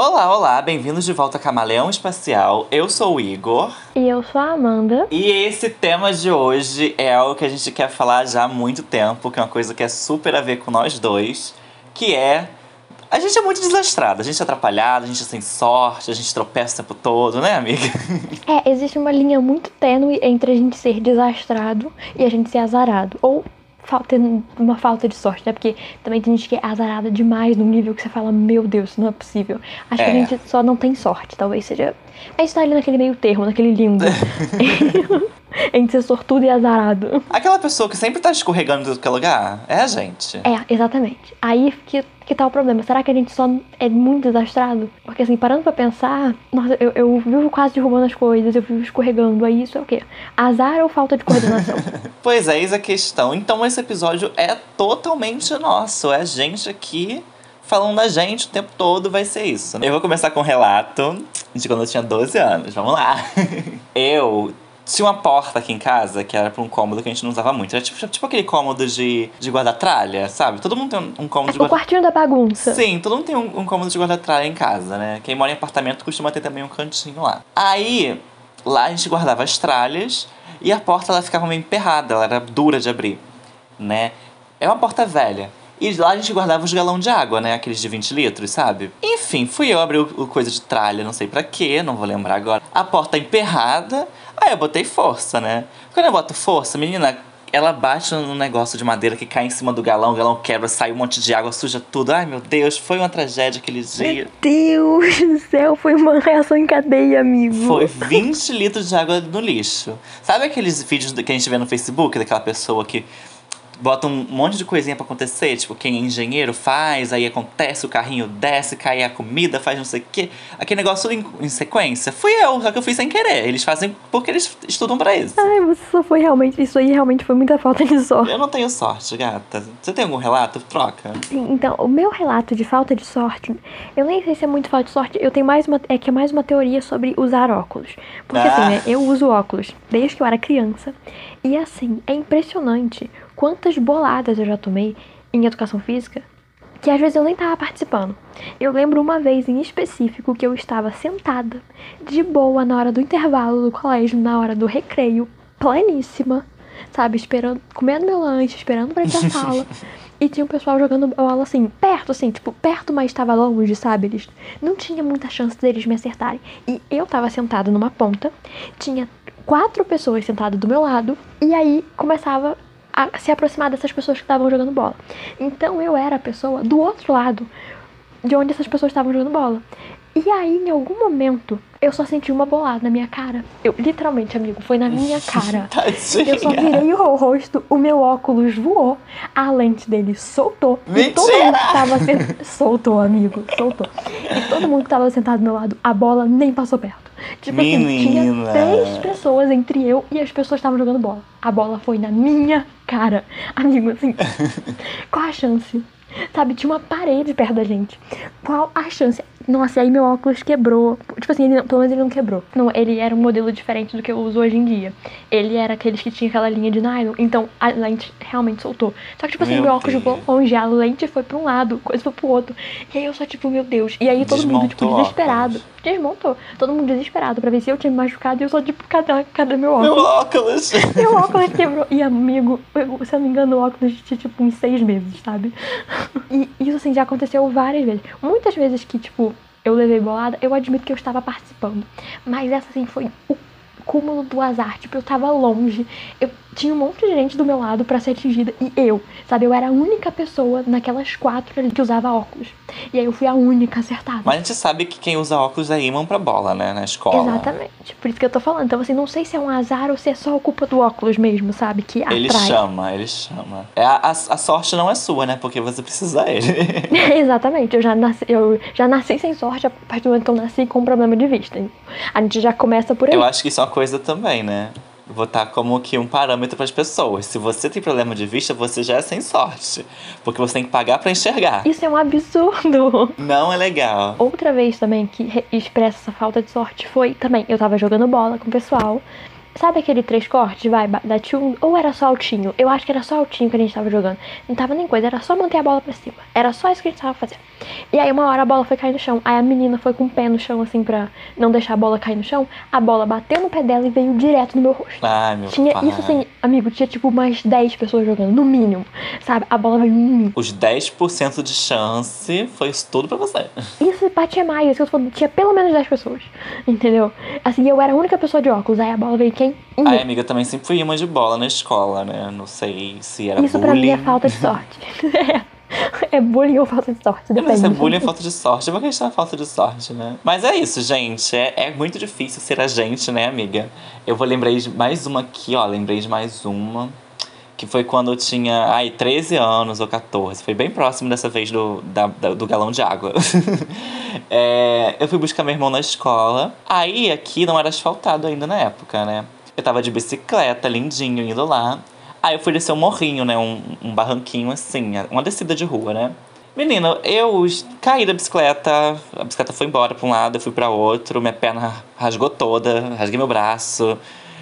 Olá, olá, bem-vindos de volta a Camaleão Espacial. Eu sou o Igor. E eu sou a Amanda. E esse tema de hoje é algo que a gente quer falar já há muito tempo, que é uma coisa que é super a ver com nós dois, que é. A gente é muito desastrado, a gente é atrapalhado, a gente é sem sorte, a gente tropeça o tempo todo, né, amiga? É, existe uma linha muito tênue entre a gente ser desastrado e a gente ser azarado. Ou falta, uma falta de sorte, né? Porque também tem gente que é azarada demais num nível que você fala, meu Deus, não é possível. Acho É. que a gente só não tem sorte, talvez seja. A gente tá ali naquele meio termo, naquele limbo. entre ser sortudo e azarado. Aquela pessoa que sempre tá escorregando de qualquer lugar é a gente. É, exatamente. Aí que, que tá o problema. Será que a gente só é muito desastrado? Porque assim, parando pra pensar, nossa, eu, eu vivo quase derrubando as coisas, eu vivo escorregando. Aí isso é o quê? Azar ou falta de coordenação? Pois é, eis a questão. Então esse episódio é totalmente nosso. É a gente aqui falando da gente o tempo todo, vai ser isso. Eu vou começar com um relato de quando eu tinha 12 anos. Vamos lá. eu tinha uma porta aqui em casa que era pra um cômodo que a gente não usava muito. Era tipo, tipo aquele cômodo de, de guarda-tralha, sabe? Todo mundo tem um, um cômodo de o guarda quartinho da bagunça. Sim, todo mundo tem um, um cômodo de guarda-tralha em casa, né? Quem mora em apartamento costuma ter também um cantinho lá. Aí, lá a gente guardava as tralhas e a porta ela ficava meio emperrada, ela era dura de abrir, né? É uma porta velha. E lá a gente guardava os galão de água, né? Aqueles de 20 litros, sabe? Enfim, fui eu abrir o, o coisa de tralha, não sei pra quê, não vou lembrar agora. A porta emperrada, aí eu botei força, né? Quando eu boto força, menina, ela bate no negócio de madeira que cai em cima do galão, o galão quebra, sai um monte de água, suja tudo. Ai, meu Deus, foi uma tragédia aquele dia. Deus do céu, foi uma reação em cadeia, amigo. Foi 20 litros de água no lixo. Sabe aqueles vídeos que a gente vê no Facebook daquela pessoa que bota um monte de coisinha pra acontecer? Tipo, quem é engenheiro faz, aí acontece, o carrinho desce, cai a comida, faz não sei o quê. Aquele negócio em, em sequência. Fui eu, só que eu fiz sem querer. Eles fazem porque eles estudam pra isso. Ai, você só foi realmente. Isso aí realmente foi muita falta de sorte. Eu não tenho sorte, gata. Você tem algum relato? Troca. Sim, então, o meu relato de falta de sorte, eu nem sei se é muito falta de sorte, eu tenho mais uma, é que é mais uma teoria sobre usar óculos. Porque Ah. assim, né, eu uso óculos desde que eu era criança, e assim, é impressionante quantas boladas eu já tomei em educação física, que às vezes eu nem tava participando. Eu lembro uma vez em específico que eu estava sentada, de boa, na hora do intervalo do colégio, na hora do recreio, pleníssima, sabe, esperando, comendo meu lanche, esperando pra ir pra sala. E tinha um pessoal jogando bola assim, perto, assim, tipo, perto, mas estava longe, sabe? Eles não tinha muita chance deles me acertarem. E eu tava sentada numa ponta, tinha quatro pessoas sentadas do meu lado, e aí começava a se aproximar dessas pessoas que estavam jogando bola. Então eu era a pessoa do outro lado de onde essas pessoas estavam jogando bola. E aí, em algum momento, eu só senti uma bolada na minha cara. Eu, literalmente, amigo, foi na minha cara. Tadinha. Eu só virei o rosto, o meu óculos voou, a lente dele soltou. E todo Mentira! mundo que tava sentado. Soltou, amigo, soltou. E todo mundo que tava sentado do meu lado, a bola nem passou perto. Tipo assim, tinha Menina! três pessoas entre eu e as pessoas que estavam jogando bola. A bola foi na minha cara. Amigo, assim, qual a chance? Sabe, tinha uma parede perto da gente. Qual a chance? Nossa, e aí meu óculos quebrou. Tipo assim, ele, não- pelo menos ele não quebrou. Não, ele era um modelo diferente do que eu uso hoje em dia. Ele era aqueles que tinha aquela linha de nylon, então a lente realmente soltou. Só que, tipo assim, Meu meu, óculos voou longe, a lente foi pra um lado, coisa foi pro outro. E aí eu só, tipo, meu Deus. E aí todo mundo, tipo, Desmontou desesperado. óculos. Desmontou. Todo mundo desesperado pra ver se eu tinha me machucado e eu só, tipo, cadê, cadê meu Meu óculos? óculos! Meu óculos quebrou. E amigo, eu- se eu não me engano, o óculos tinha tipo uns seis meses, sabe? E isso assim já aconteceu várias vezes. Muitas vezes que, tipo, eu levei bolada, eu admito que eu estava participando. Mas essa assim foi o cúmulo do azar. Tipo, eu tava longe. Eu tinha um monte de gente do meu lado pra ser atingida. E eu, sabe, eu era a única pessoa naquelas quatro ali que usava óculos. E aí eu fui a única acertada. Mas a gente sabe que quem usa óculos é imã pra bola, né? Na escola. Exatamente. Por isso que eu tô falando. Então, assim, não sei se é um azar ou se é só a culpa do óculos mesmo, sabe? Que Ele atrai. chama, ele chama. É, a, a, a sorte não é sua, né? Porque você precisa dele. Exatamente, eu já, nasci, eu já nasci sem sorte a partir do momento que eu nasci com um problema de vista. A gente já começa por aí. Eu acho que isso é uma coisa também, né? Botar como que um parâmetro para as pessoas. Se você tem problema de vista, você já é sem sorte. Porque você tem que pagar para enxergar. Isso é um absurdo. Não é legal. Outra vez também que re- expressa essa falta de sorte foi também, eu tava jogando bola com o pessoal. Sabe aquele três cortes, vai, da tio, ou era só altinho? Eu acho que era só altinho que a gente tava jogando. Não tava nem coisa, era só manter a bola pra cima. Era só isso que a gente tava fazendo. E aí uma hora a bola foi cair no chão. Aí a menina foi com o pé no chão, assim, pra não deixar a bola cair no chão. A bola bateu no pé dela e veio direto no meu rosto. Ai, meu Tinha pai. isso assim, amigo, tinha tipo umas 10 pessoas jogando, no mínimo. Sabe? A bola veio em mim. Os 10% de chance foi isso tudo pra você. Isso batia mais, isso que eu tô falando, tinha pelo menos 10 pessoas. Entendeu? Assim, eu era a única pessoa de óculos. Aí a bola veio quem? Em mim. Ai, amiga, também sempre fui imã de bola na escola, né? Não sei se era Isso pra bullying. mim é falta de sorte. é bullying ou falta de sorte, Eu depende. se é bullying ou falta de sorte. É uma questão de falta de sorte, né? Mas é isso, gente. É, é muito difícil ser a gente, né, amiga? Eu vou lembrar de mais uma aqui, ó. Lembrei de mais uma. Que foi quando eu tinha, ai, 13 anos ou 14. Foi bem próximo dessa vez do, da, da- do galão de água. É, eu fui buscar meu irmão na escola. Aí aqui não era asfaltado ainda na época, né? Eu tava de bicicleta, lindinho, indo lá. Aí eu fui descer um morrinho, né? Um, um barranquinho assim, uma descida de rua, né? Menino, eu caí da bicicleta, a bicicleta foi embora pra um lado, eu fui pra outro, minha perna rasgou toda, rasguei meu braço.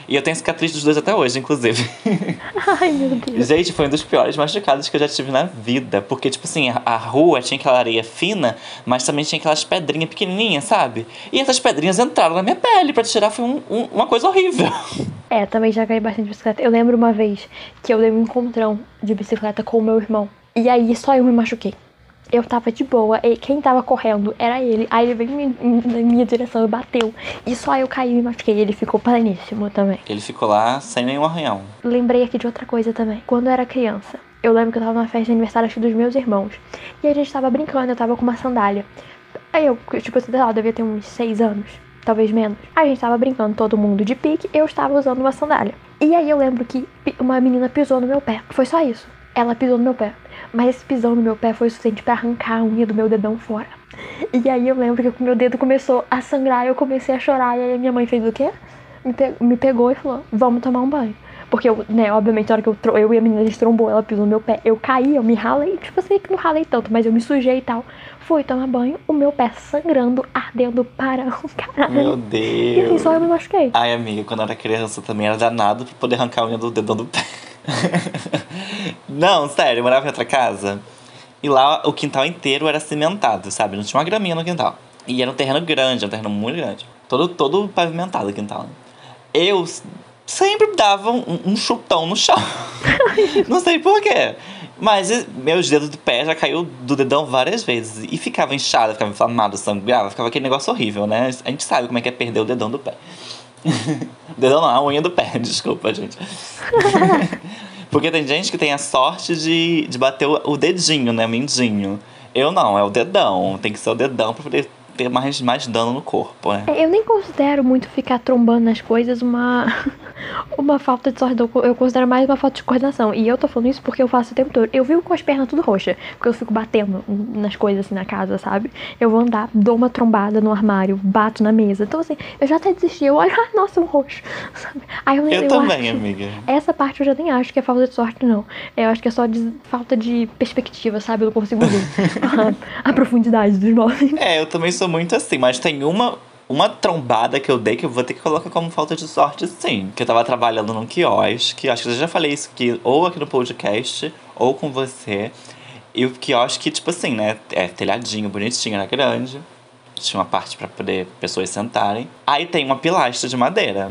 E eu tenho cicatriz dos dois até hoje, inclusive. Ai, meu Deus. Gente, foi um dos piores machucados que eu já tive na vida. Porque, tipo assim, a, a rua tinha aquela areia fina, mas também tinha aquelas pedrinhas pequenininhas, sabe? E essas pedrinhas entraram na minha pele. Pra tirar foi um- um- uma coisa horrível. É, também já caí bastante de bicicleta. Eu lembro uma vez que eu dei um encontrão de bicicleta com o meu irmão. E aí só eu me machuquei. Eu tava de boa, e quem tava correndo era ele. Aí ele veio na minha direção e bateu. E só eu caí e me machuquei. Ele ficou pleníssimo também. Ele ficou lá sem nenhum arranhão. Lembrei aqui de outra coisa também. Quando eu era criança, eu lembro que eu tava numa festa de aniversário acho dos meus irmãos. E a gente tava brincando, eu tava com uma sandália. Aí eu, tipo, sei lá, eu devia ter uns seis anos, talvez menos. A gente tava brincando, todo mundo de pique, eu estava usando uma sandália. E aí eu lembro que uma menina pisou no meu pé. Foi só isso. Ela pisou no meu pé. Mas esse pisão no meu pé foi o suficiente pra arrancar a unha do meu dedão fora. E aí eu lembro que o meu dedo começou a sangrar e eu comecei a chorar. E aí a minha mãe fez o quê? Me, pe- me pegou e falou: Vamos tomar um banho. Porque eu, né, obviamente, na hora que eu, eu e a menina a gente trombou, ela pisou no meu pé. Eu caí, eu me ralei. Tipo assim, que não ralei tanto, mas eu me sujei e tal. Fui tomar banho, o meu pé sangrando, ardendo para o caralho. Meu E assim, só eu Deus. me machuquei. Ai, amiga, quando eu era criança também era danado pra poder arrancar a unha do dedão do pé. Não, sério, eu morava em outra casa. E lá o quintal inteiro era cimentado, sabe? Não tinha uma graminha no quintal. E era um terreno grande, um terreno muito grande. Todo, todo pavimentado o quintal. Eu sempre dava um, um chutão no chão. Não sei porquê. Mas meus dedos do pé já caiu do dedão várias vezes. E ficava inchado, ficava inflamado, sangrava, ficava aquele negócio horrível, né? A gente sabe como é que é perder o dedão do pé. dedão não, a unha do pé, desculpa, gente. Porque tem gente que tem a sorte de, de bater o, o dedinho, né? O mindinho. Eu não, é o dedão. Tem que ser o dedão pra poder ter mais, mais dano no corpo, né? É, Eu nem considero muito ficar trombando nas coisas uma, uma falta de sorte. Eu considero mais uma falta de coordenação. E eu tô falando isso porque eu faço o tempo todo. Eu vivo com as pernas tudo roxas. Porque eu fico batendo nas coisas assim na casa, sabe? Eu vou andar, dou uma trombada no armário, bato na mesa. Então, assim, eu já até desisti. Eu olho, ah, nossa, um roxo. Sabe? Aí eu, Eu, eu também, amiga. Essa parte eu já nem acho que é falta de sorte, não. Eu acho que é só de falta de perspectiva, sabe? Eu não consigo ver a, a profundidade dos móveis. É, eu também sou muito assim, mas tem uma, uma trombada que eu dei que eu vou ter que colocar como falta de sorte, sim. Que eu tava trabalhando num quiosque, acho que eu já falei isso aqui, ou aqui no podcast, ou com você. E o quiosque, tipo assim, né? É telhadinho, bonitinho, era grande. Tinha uma parte pra poder pessoas sentarem. Aí tem uma pilastra de madeira.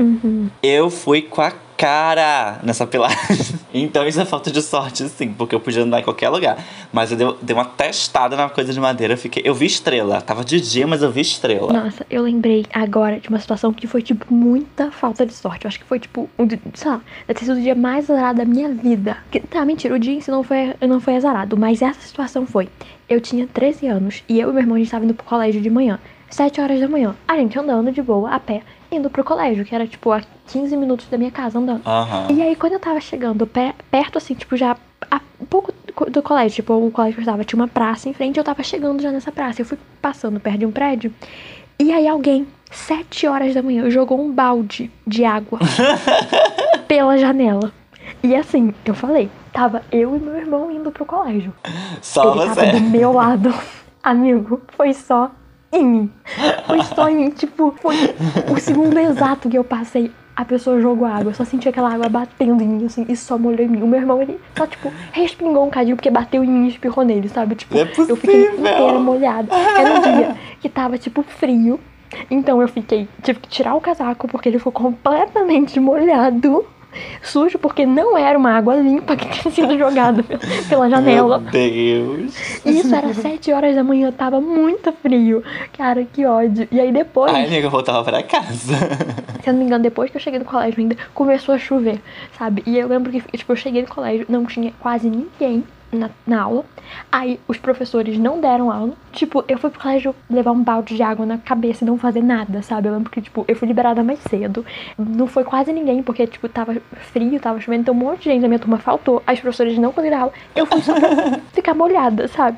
Eu fui com a cara nessa pilastra. então isso é falta de sorte, sim, porque eu podia andar em qualquer lugar. Mas eu dei, dei uma testada na coisa de madeira. Eu, fiquei, eu vi estrela. Tava de dia, mas eu vi estrela. Nossa, eu lembrei agora de uma situação que foi, tipo, muita falta de sorte. Eu acho que foi, tipo, um, di- sei lá, deve ter sido o dia mais azarado da minha vida. Que, tá, mentira, o dia em si não foi, não foi azarado, mas essa situação foi. Eu tinha 13 anos e eu e meu irmão, a gente tava indo pro colégio de manhã. 7 horas da manhã. A gente andando de boa, a pé, indo pro colégio, que era, tipo, a 15 minutos da minha casa andando. Aham. E aí, quando eu tava chegando pe- perto, assim, tipo, já a- um pouco do- colégio, tipo, o colégio que eu estava tinha uma praça em frente, eu tava chegando já nessa praça. Eu fui passando perto de um prédio, e aí alguém, sete horas da manhã, jogou um balde de água pela janela. E assim, eu falei, tava eu e meu irmão indo pro colégio. Só Ele você. tava do meu lado. Amigo, foi só em mim. Foi só em mim. Tipo, foi o segundo exato que eu passei a pessoa jogou água. Eu só senti aquela água batendo em mim, assim, e só molhou em mim. O meu irmão, ele só, tipo, respingou um cadinho porque bateu em mim e espirrou nele, sabe? Tipo, é eu fiquei inteira molhada. Era um dia que tava, tipo, frio. Então eu fiquei, tive que tirar o casaco porque ele ficou completamente molhado. Sujo, porque não era uma água limpa que tinha sido jogada pe- pela janela. Meu Deus. Isso era 7 horas da manhã, tava muito frio. Cara, que ódio. E aí depois, Ai, amiga, eu voltava pra casa. se eu não me engano, depois que eu cheguei no colégio ainda, começou a chover, sabe? E eu lembro que, tipo, eu cheguei no colégio, não tinha quase ninguém na, na aula. Aí os professores não deram aula. Tipo, eu fui pro colégio levar um balde de água na cabeça e não fazer nada, sabe? Eu lembro que, tipo, eu fui liberada mais cedo. Não foi quase ninguém, porque, tipo, tava frio, tava chovendo, então um monte de gente da minha turma faltou. As professores não conseguiram aula. Eu fui só pra ficar molhada, sabe?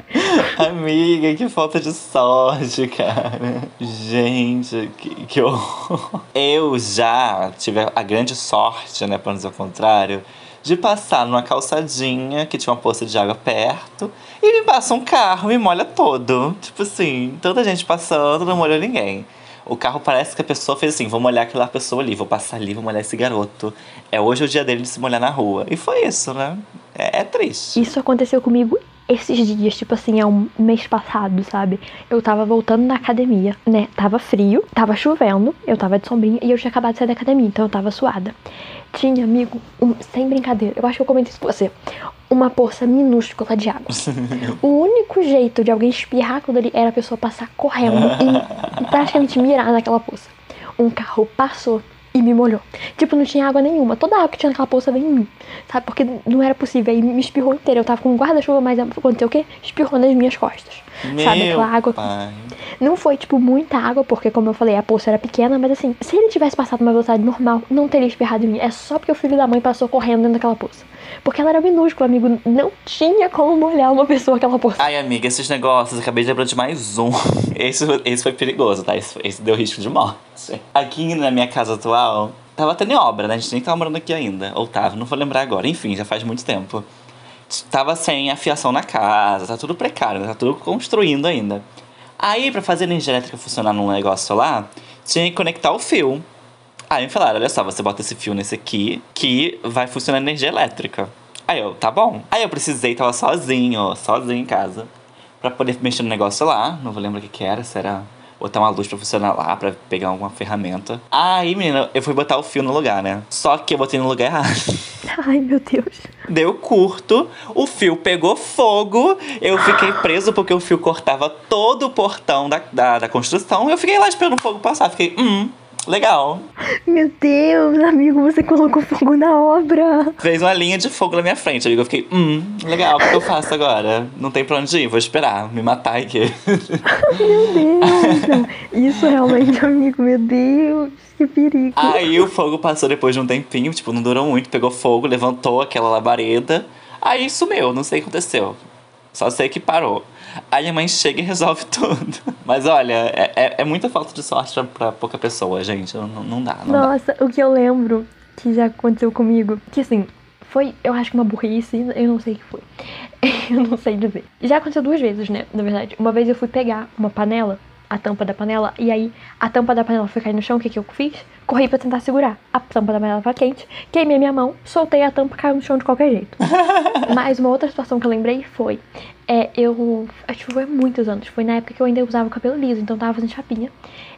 Amiga, que falta de sorte, cara. Gente, que, que horror. Eu já tive a grande sorte, né, pra não dizer o contrário, de passar numa calçadinha que tinha uma poça de água perto e me passa um carro e me molha todo. Tipo assim, tanta gente passando, não molhou ninguém. O carro parece que a pessoa fez assim: vou molhar aquela pessoa ali, vou passar ali, vou molhar esse garoto. É hoje o dia dele de se molhar na rua. E foi isso, né? É, é triste. Isso aconteceu comigo esses dias, tipo assim, há um mês passado, sabe? Eu tava voltando na academia, né? Tava frio, tava chovendo, eu tava de sombrinha e eu tinha acabado de sair da academia, então eu tava suada. Tinha, amigo, um- sem brincadeira, eu acho que eu comentei isso com você. Uma poça minúscula de água. o único jeito de alguém espirrar aquilo ali era a pessoa passar correndo e, e praticamente mirar naquela poça. Um carro passou e me molhou. Tipo, não tinha água nenhuma. Toda a água que tinha naquela poça veio em mim. Sabe? Porque não era possível. Aí me espirrou inteira. Eu tava com um guarda-chuva, mas aconteceu o quê? Espirrou nas minhas costas. sabe? Meu Aquela água. pai. Não foi, tipo, muita água, porque, como eu falei, a poça era pequena, mas assim, se ele tivesse passado uma velocidade normal, não teria espirrado em mim. É só porque o filho da mãe passou correndo dentro daquela poça. Porque ela era minúscula, amigo. Não tinha como molhar uma pessoa aquela poça. Ai, amiga, esses negócios, acabei de lembrar de mais um. Esse, esse foi perigoso, tá? Esse, esse deu risco de morte. Aqui na minha casa atual, tava tendo obra, né? A gente nem tava morando aqui ainda. Ou tava, não vou lembrar agora. Enfim, já faz muito tempo. Tava sem afiação na casa, tá tudo precário, tá tudo construindo ainda. Aí, pra fazer a energia elétrica funcionar num negócio lá, tinha que conectar o fio. Aí me falaram, olha só, você bota esse fio nesse aqui, que vai funcionar energia elétrica. Aí eu, tá bom. Aí eu precisei, tava sozinho, sozinho em casa, pra poder mexer no negócio lá. Não vou lembrar o que que era, se botar uma luz pra funcionar lá, pra pegar alguma ferramenta. Aí, menina, eu fui botar o fio no lugar, né? Só que eu botei no lugar errado. Ai, meu Deus. Deu curto, o fio pegou fogo, eu fiquei preso porque o fio cortava todo o portão da, da, da construção. Eu fiquei lá esperando o fogo passar. Fiquei, hum, legal. Meu Deus, amigo, você colocou fogo na obra. Fez uma linha de fogo na minha frente. amigo. Eu fiquei, hum, legal, o que eu faço agora? Não tem pra onde ir, vou esperar, me matar aqui. Meu Deus. Isso realmente, amigo, meu Deus, que perigo. Aí o fogo passou depois de um tempinho, tipo, não durou muito, pegou fogo, levantou aquela labareda. Aí sumiu, não sei o que aconteceu. Só sei que parou. Aí a mãe chega e resolve tudo. Mas olha, é, é, é muita falta de sorte pra pouca pessoa, gente. Não, não dá, não dá. Nossa, o que eu lembro que já aconteceu comigo, que assim, foi, eu acho que uma burrice, eu não sei o que foi. Eu não sei dizer. Já aconteceu duas vezes, né? Na verdade, uma vez eu fui pegar uma panela, a tampa da panela, e aí a tampa da panela foi cair no chão, o que, que eu fiz? Corri pra tentar segurar. A tampa da panela tava quente, queimei minha mão, soltei a tampa, caiu no chão de qualquer jeito. Mas uma outra situação que eu lembrei foi, é, eu, acho que foi há muitos anos, foi na época que eu ainda usava o cabelo liso, então tava fazendo chapinha.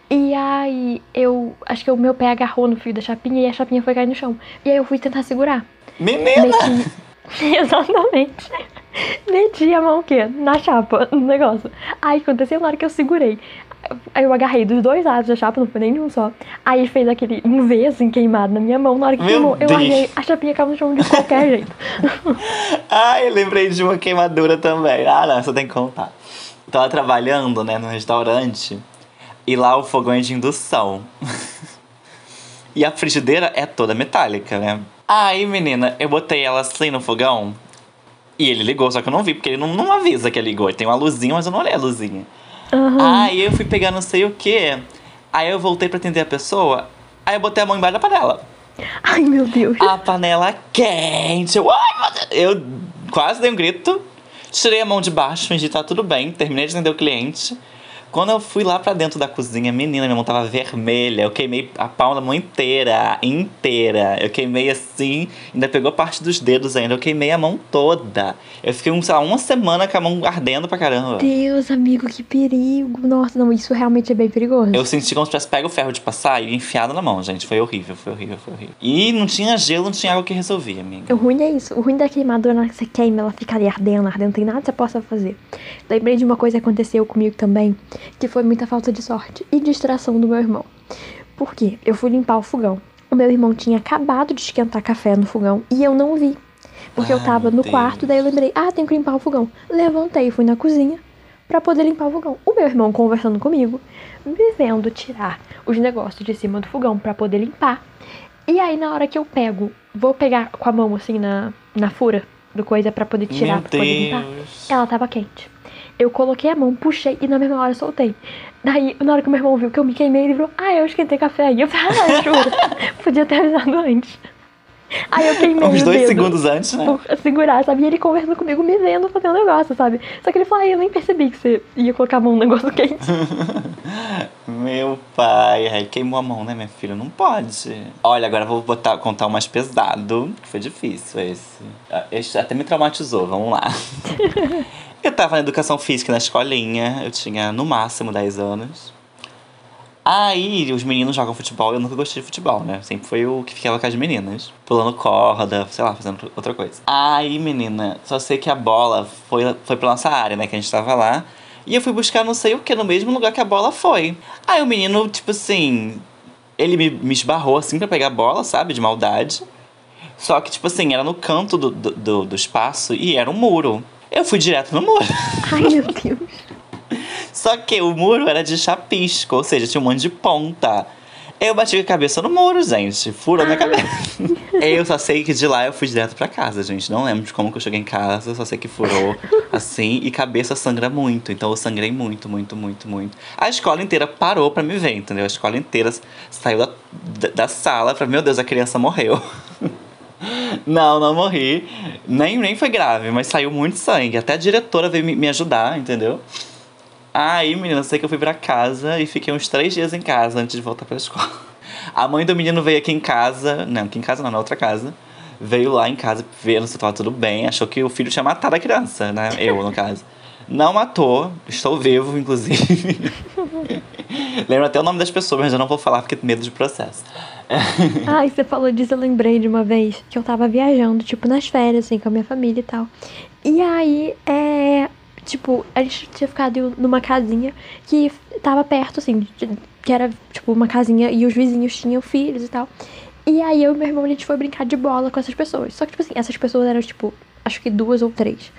E aí eu, acho que o meu pé agarrou no fio da chapinha e a chapinha foi cair no chão. E aí eu fui tentar segurar. Menina! Exatamente. Meti a mão o quê? Na chapa, no negócio. Aí aconteceu na hora que eu segurei. Aí eu agarrei dos dois lados da chapa, não foi nem de um só. Aí fez aquele um V assim queimado na minha mão. Na hora que Meu queimou, eu Deus. larguei. A chapinha caiu no chão de qualquer jeito. Ai, eu lembrei de uma queimadura também. Ah, não, você tem que contar. Tava trabalhando, né, no restaurante. E lá o fogão é de indução. e a frigideira é toda metálica, né? Aí, menina, eu botei ela assim no fogão. E ele ligou, só que eu não vi, porque ele não, não avisa que ele ligou. Ele tem uma luzinha, mas eu não olhei a luzinha. Aham. Aí eu fui pegar não sei o que. Aí eu voltei pra atender a pessoa. Aí eu botei a mão embaixo da panela. Ai, meu Deus. A panela quente. Eu, ai, eu quase dei um grito. Tirei a mão de baixo, fingi que tá tudo bem. Terminei de atender o cliente. Quando eu fui lá pra dentro da cozinha, menina, minha mão tava vermelha. Eu queimei a palma da mão inteira, inteira. Eu queimei assim, ainda pegou parte dos dedos ainda. Eu queimei a mão toda. Eu fiquei, sei lá, uma semana com a mão ardendo pra caramba. Deus, amigo, que perigo. Nossa, não, isso realmente é bem perigoso. Eu senti como se tivesse pego o ferro de passar e enfiado na mão, gente. Foi horrível, foi horrível, foi horrível. E não tinha gelo, não tinha água que resolvia, amiga. O ruim é isso. O ruim da queimadura, na hora que você queima, ela fica ali ardendo, ardendo. Não tem nada que você possa fazer. Lembrei de uma coisa que aconteceu comigo também, que foi muita falta de sorte e distração do meu irmão. Por quê? Eu fui limpar o fogão. O meu irmão tinha acabado de esquentar café no fogão e eu não vi. Porque eu Ai, tava no Deus. quarto, daí eu lembrei, ah, tenho que limpar o fogão. Levantei e fui na cozinha pra poder limpar o fogão. O meu irmão conversando comigo, me vendo tirar os negócios de cima do fogão pra poder limpar. E aí, na hora que eu pego, vou pegar com a mão assim na, na fura do coisa pra poder tirar, Meu pra poder limpar. Ela tava quente. Eu coloquei a mão, puxei e na mesma hora soltei. Daí, na hora que meu irmão viu que eu me queimei, ele falou: Ah, eu esquentei café aí. Eu falei: Ah, juro. Podia ter avisado antes. Aí eu queimei Uns dois segundos antes, né? por segurar, sabe? E ele conversando comigo, me vendo fazer um negócio, sabe? Só que ele falou: Ah, eu nem percebi que você ia colocar a mão no negócio quente. Meu pai, aí queimou a mão, né, minha filha? Não pode. Olha, agora eu vou botar, contar o mais pesado, que foi difícil esse. Ah, Esse até me traumatizou, vamos lá. eu tava na educação física na escolinha, eu tinha no máximo 10 anos. Aí os meninos jogam futebol, eu nunca gostei de futebol, né? Sempre foi o que ficava com as meninas. Pulando corda, sei lá, fazendo outra coisa. Aí, menina, só sei que a bola foi, foi pra nossa área, né? Que a gente tava lá. E eu fui buscar não sei o que no mesmo lugar que a bola foi. Aí o menino, tipo assim, ele me, me esbarrou assim pra pegar a bola, sabe? De maldade. Só que, tipo assim, era no canto do, do, do, do espaço e era um muro. Eu fui direto no muro. Ai, meu Deus. Só que o muro era de chapisco, ou seja, tinha um monte de ponta. Eu bati com a cabeça no muro, gente. Furou minha cabeça. eu só sei que de lá eu fui direto pra casa, gente. Não lembro de como que eu cheguei em casa, só sei que furou assim e cabeça sangra muito. Então eu sangrei muito, muito, muito, muito. A escola inteira parou pra me ver, entendeu? A escola inteira saiu da, da, da sala pra, meu Deus, a criança morreu. Não, não morri. Nem, nem foi grave, mas saiu muito sangue. Até a diretora veio me, me ajudar, entendeu? Aí, menina, sei que eu fui pra casa e fiquei uns três dias em casa antes de voltar pra escola. A mãe do menino veio aqui em casa. Não, aqui em casa não, na outra casa. Veio lá em casa vendo se tava tudo bem. Achou que o filho tinha matado a criança, né? Eu, no caso. Não matou. Estou vivo, inclusive. Lembro até o nome das pessoas, mas eu não vou falar porque medo de processo. Ai, você falou disso, eu lembrei de uma vez que eu tava viajando, tipo, nas férias, assim, com a minha família e tal. E aí, é. Tipo, a gente tinha ficado numa casinha que tava perto, assim, que era, tipo, uma casinha e os vizinhos tinham filhos e tal. E aí eu e meu irmão, a gente foi brincar de bola com essas pessoas. Só que, tipo assim, essas pessoas eram, tipo, acho que duas ou três.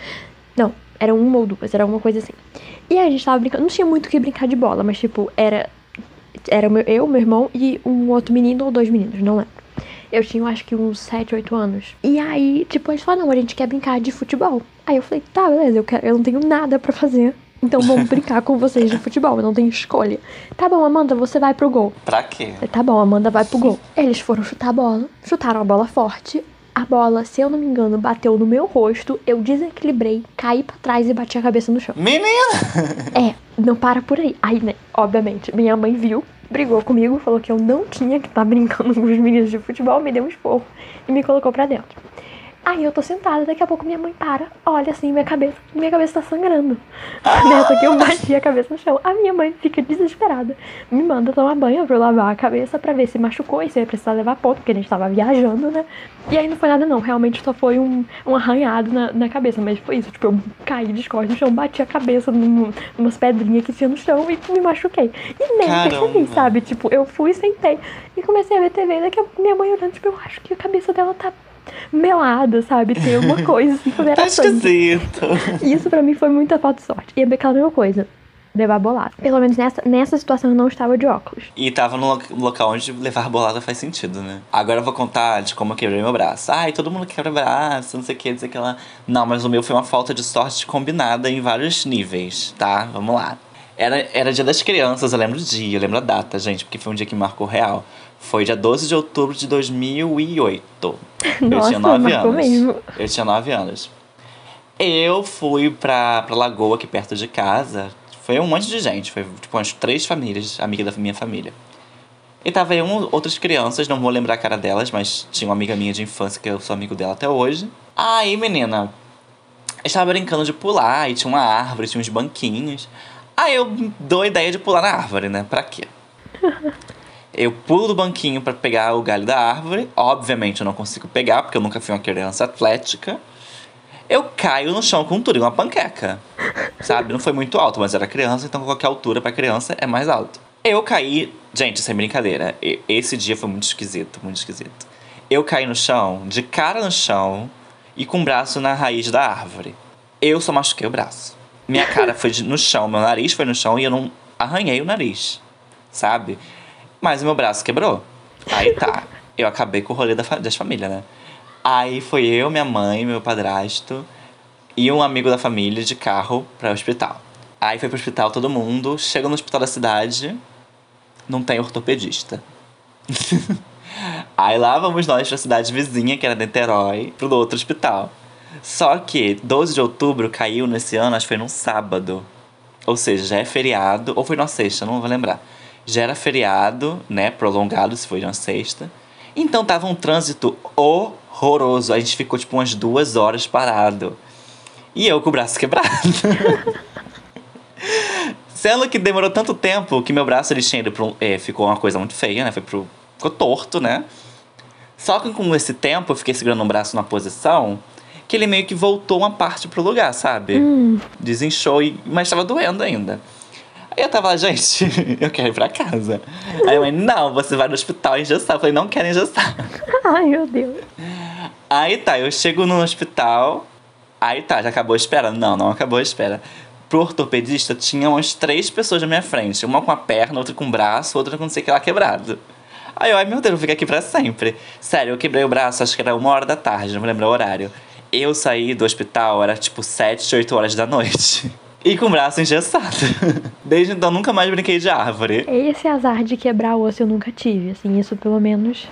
Não, eram uma ou duas, era uma coisa assim. E aí a gente tava brincando, não tinha muito o que brincar de bola, mas, tipo, era era eu, meu irmão e um outro menino ou dois meninos, não lembro. Eu tinha, acho que uns 7, 8 anos. E aí, tipo, a gente falou, não, a gente quer brincar de futebol. Aí eu falei, tá, beleza, eu, quero, eu não tenho nada pra fazer. Então vamos brincar com vocês de futebol, eu não tenho escolha. Tá bom, Amanda, você vai pro gol. Pra quê? Tá bom, Amanda vai pro gol. Eles foram chutar a bola, chutaram a bola forte. A bola, se eu não me engano, bateu no meu rosto. Eu desequilibrei, caí pra trás e bati a cabeça no chão. Menina! É, não para por aí. Aí, né, obviamente, minha mãe viu, brigou comigo, falou que eu não tinha que estar brincando com os meninos de futebol, me deu um esporro e me colocou pra dentro. Aí eu tô sentada, daqui a pouco minha mãe para, olha assim, minha cabeça, minha cabeça tá sangrando. Nessa que eu bati a cabeça no chão. A minha mãe fica desesperada. Me manda tomar banho pra eu lavar a cabeça pra ver se machucou e se ia precisar levar ponto, porque a gente tava viajando, né? E aí não foi nada não, realmente só foi um, um arranhado na, na cabeça, mas foi isso, tipo, eu caí de costas no chão, bati a cabeça num, numas pedrinhas que tinha no chão e me machuquei. E nem Caramba. percebi, sabe? Tipo, eu fui, sentei e comecei a ver TV, daqui a minha mãe olhando, tipo, eu acho que a cabeça dela tá melada, sabe? Tem alguma coisa assim, foi Tá esquisito. Isso pra mim foi muita falta de sorte. E é aquela mesma coisa. Levar bolada. Pelo menos nessa, nessa situação eu não estava de óculos. E tava no lo- local onde levar bolada faz sentido, né? Agora eu vou contar de como eu quebrei meu braço. Ai, todo mundo quebra braço, não sei o que, o que lá. Não, mas o meu foi uma falta de sorte combinada em vários níveis, tá? Vamos lá. Era, era dia das crianças, eu lembro o dia, eu lembro a data, gente, porque foi um dia que marcou real. Foi dia 12 de outubro de 2008. eu Nossa, tinha 9 marcou anos. mesmo. Eu tinha 9 anos. Eu fui pra, pra lagoa aqui perto de casa. Foi um monte de gente. Foi tipo umas três famílias, amiga da minha família. E tava aí um, outras crianças, não vou lembrar a cara delas, mas tinha uma amiga minha de infância que eu sou amigo dela até hoje. Aí, menina, eu estava brincando de pular e tinha uma árvore, tinha uns banquinhos. Aí eu dou a ideia de pular na árvore, né? Pra quê? Eu pulo do banquinho para pegar o galho da árvore. Obviamente eu não consigo pegar, porque eu nunca fui uma criança atlética. Eu caio no chão com tudo, uma panqueca. Sabe? Não foi muito alto, mas era criança, então qualquer altura para criança é mais alto. Eu caí. Gente, sem brincadeira. Esse dia foi muito esquisito, muito esquisito. Eu caí no chão, de cara no chão e com o braço na raiz da árvore. Eu só machuquei o braço. Minha cara foi no chão, meu nariz foi no chão e eu não arranhei o nariz, sabe? Mas meu braço quebrou. Aí tá. Eu acabei com o rolê da fa das famílias, né? Aí foi eu, minha mãe, meu padrasto e um amigo da família de carro para o hospital. Aí foi pro hospital todo mundo. Chega no hospital da cidade, não tem ortopedista. Aí lá vamos nós pra cidade vizinha, que era Niterói, pro outro hospital. Só que 12 de outubro caiu nesse ano, acho que foi num sábado. Ou seja, já é feriado, ou foi na sexta, não vou lembrar. Já era feriado, né? Prolongado, se foi na sexta. Então tava um trânsito horroroso. A gente ficou tipo umas duas horas parado. E eu com o braço quebrado. Sendo que demorou tanto tempo que meu braço ele tinha ido pro, é, ficou uma coisa muito feia, né? Foi pro, ficou torto, né? Só que com esse tempo eu fiquei segurando o braço numa posição que ele meio que voltou uma parte pro lugar, sabe? Hum. Desinchou, e, mas tava doendo ainda. Aí eu tava lá, gente, eu quero ir pra casa. Aí a mãe, não, você vai no hospital engessar. Eu falei, não quero engessar. Ai, meu Deus. Aí tá, eu chego no hospital. Aí tá, já acabou a espera? Não, não acabou a espera. Pro ortopedista tinha umas três pessoas na minha frente. Uma com a perna, outra com o braço, outra com não sei o que lá quebrado. Aí eu, ai meu Deus, eu fico aqui pra sempre. Sério, eu quebrei o braço, acho que era uma hora da tarde, não me lembro o horário. Eu saí do hospital, era tipo sete, oito horas da noite. E com o braço engessado. Desde então nunca mais brinquei de árvore. Esse azar de quebrar o osso eu nunca tive, assim, isso pelo menos.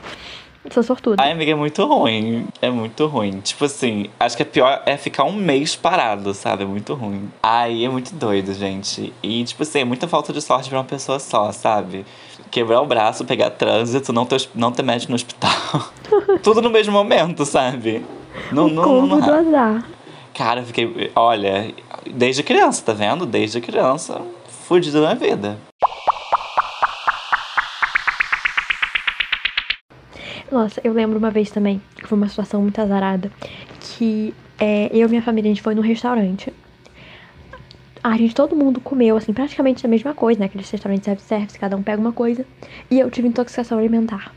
Sou sortuda. Ai, amiga, é muito ruim. É muito ruim. Tipo assim, acho que é pior é ficar um mês parado, sabe? É muito ruim. Ai, é muito doido, gente. E, tipo assim, é muita falta de sorte pra uma pessoa só, sabe? Quebrar o braço, pegar trânsito, não ter, não ter médico no hospital. Tudo no mesmo momento, sabe? Não, o não, combo não, do não, azar. Cara, eu fiquei. Olha, desde criança, tá vendo? Desde criança, fudido na vida. Nossa, eu lembro uma vez também, que foi uma situação muito azarada, que é, eu e minha família, a gente foi num restaurante. A gente, todo mundo comeu, assim, praticamente a mesma coisa, né? Aqueles restaurantes self-service, cada um pega uma coisa. E eu tive intoxicação alimentar.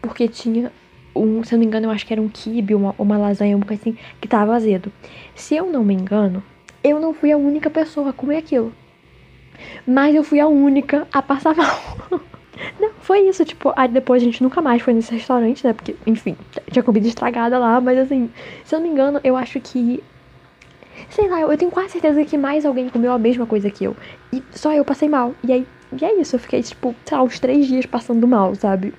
Porque tinha um, se eu não me engano, eu acho que era um quibe, uma, uma lasanha, uma coisa assim, que tava azedo. Se eu não me engano, eu não fui a única pessoa a comer aquilo. Mas eu fui a única a passar mal. Não, foi isso, tipo, aí depois a gente nunca mais foi nesse restaurante, né? Porque, enfim, tinha comida estragada lá, mas assim, se eu não me engano, eu acho que. Sei lá, eu tenho quase certeza que mais alguém comeu a mesma coisa que eu. E só eu passei mal. E aí, e é isso, eu fiquei, tipo, sei lá, uns três dias passando mal, sabe?